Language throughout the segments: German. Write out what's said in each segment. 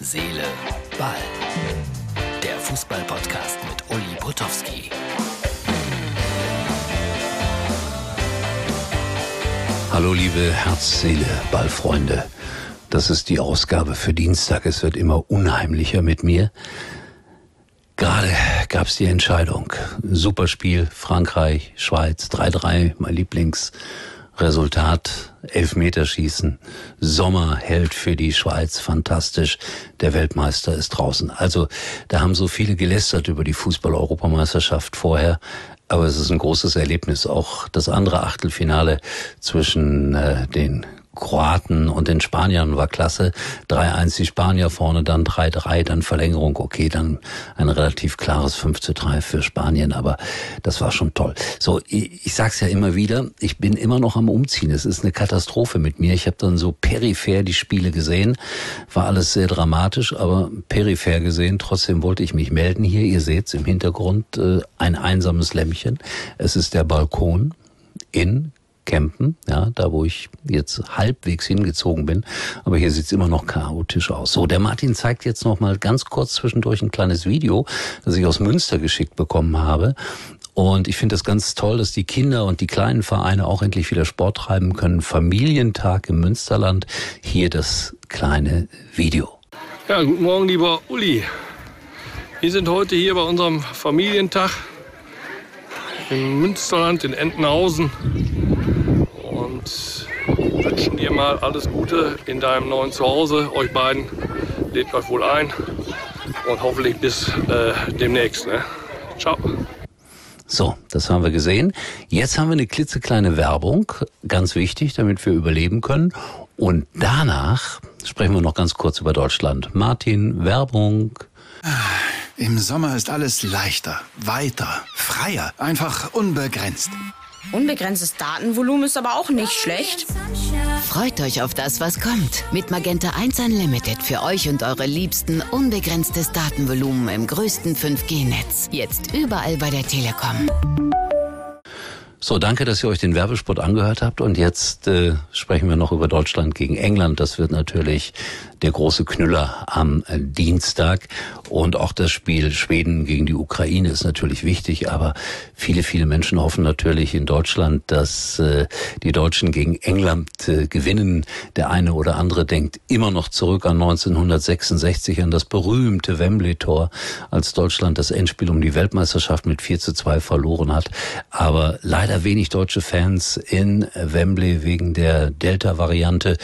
Seele, Ball. Der Fußball-Podcast mit Uli Potowski. Hallo liebe Herz, Seele, Ballfreunde. Das ist die Ausgabe für Dienstag. Es wird immer unheimlicher mit mir. Gerade gab es die Entscheidung. Superspiel, Frankreich, Schweiz, 3-3, mein Lieblingsresultat. Elfmeterschießen. Sommer hält für die Schweiz fantastisch. Der Weltmeister ist draußen. Also da haben so viele gelästert über die Fußball-Europameisterschaft vorher. Aber es ist ein großes Erlebnis. Auch das andere Achtelfinale zwischen äh, den Kroaten und den Spaniern war klasse. 3-1 die Spanier vorne, dann 3-3, dann Verlängerung. Okay, dann ein relativ klares 5-3 für Spanien, aber das war schon toll. So, ich, ich sag's ja immer wieder, ich bin immer noch am Umziehen. Es ist eine Katastrophe mit mir. Ich habe dann so peripher die Spiele gesehen. War alles sehr dramatisch, aber peripher gesehen. Trotzdem wollte ich mich melden hier. Ihr seht's im Hintergrund äh, ein einsames Lämmchen. Es ist der Balkon in campen, ja, da wo ich jetzt halbwegs hingezogen bin. Aber hier sieht's immer noch chaotisch aus. So, der Martin zeigt jetzt noch mal ganz kurz zwischendurch ein kleines Video, das ich aus Münster geschickt bekommen habe. Und ich finde das ganz toll, dass die Kinder und die kleinen Vereine auch endlich wieder Sport treiben können. Familientag im Münsterland. Hier das kleine Video. Ja, guten Morgen, lieber Uli. Wir sind heute hier bei unserem Familientag im Münsterland in Entenhausen wünschen dir mal alles Gute in deinem neuen Zuhause. Euch beiden lebt euch wohl ein und hoffentlich bis äh, demnächst. Ne? Ciao. So, das haben wir gesehen. Jetzt haben wir eine klitzekleine Werbung, ganz wichtig, damit wir überleben können. Und danach sprechen wir noch ganz kurz über Deutschland. Martin, Werbung. Im Sommer ist alles leichter, weiter, freier, einfach unbegrenzt. Unbegrenztes Datenvolumen ist aber auch nicht schlecht. Freut euch auf das, was kommt. Mit Magenta 1 Unlimited für euch und eure Liebsten unbegrenztes Datenvolumen im größten 5G-Netz. Jetzt überall bei der Telekom. So, danke, dass ihr euch den Werbespot angehört habt. Und jetzt äh, sprechen wir noch über Deutschland gegen England. Das wird natürlich der große Knüller am Dienstag. Und auch das Spiel Schweden gegen die Ukraine ist natürlich wichtig. Aber viele, viele Menschen hoffen natürlich in Deutschland, dass äh, die Deutschen gegen England äh, gewinnen. Der eine oder andere denkt immer noch zurück an 1966, an das berühmte Wembley-Tor, als Deutschland das Endspiel um die Weltmeisterschaft mit 4 zu 2 verloren hat. Aber leider wenig deutsche Fans in Wembley wegen der Delta-Variante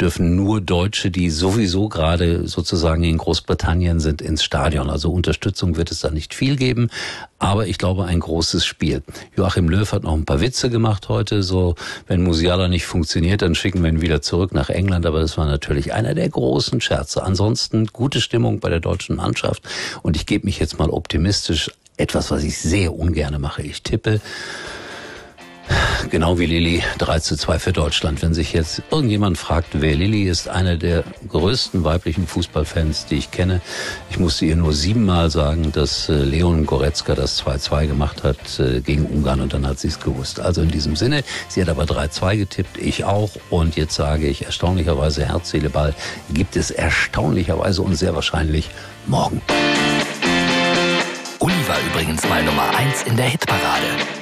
dürfen nur Deutsche, die sowieso gerade sozusagen in Großbritannien sind, ins Stadion. Also Unterstützung wird es da nicht viel geben, aber ich glaube ein großes Spiel. Joachim Löw hat noch ein paar Witze gemacht heute, so wenn Musiala nicht funktioniert, dann schicken wir ihn wieder zurück nach England, aber das war natürlich einer der großen Scherze. Ansonsten gute Stimmung bei der deutschen Mannschaft und ich gebe mich jetzt mal optimistisch etwas, was ich sehr ungerne mache. Ich tippe Genau wie Lilly 3 zu 2 für Deutschland. Wenn sich jetzt irgendjemand fragt, wer Lilly ist, eine der größten weiblichen Fußballfans, die ich kenne. Ich musste ihr nur siebenmal sagen, dass äh, Leon Goretzka das 2-2 gemacht hat äh, gegen Ungarn und dann hat sie es gewusst. Also in diesem Sinne, sie hat aber 3-2 getippt, ich auch. Und jetzt sage ich erstaunlicherweise Herz, Seele, Ball gibt es erstaunlicherweise und sehr wahrscheinlich morgen. Uli war übrigens mal Nummer 1 in der Hitparade.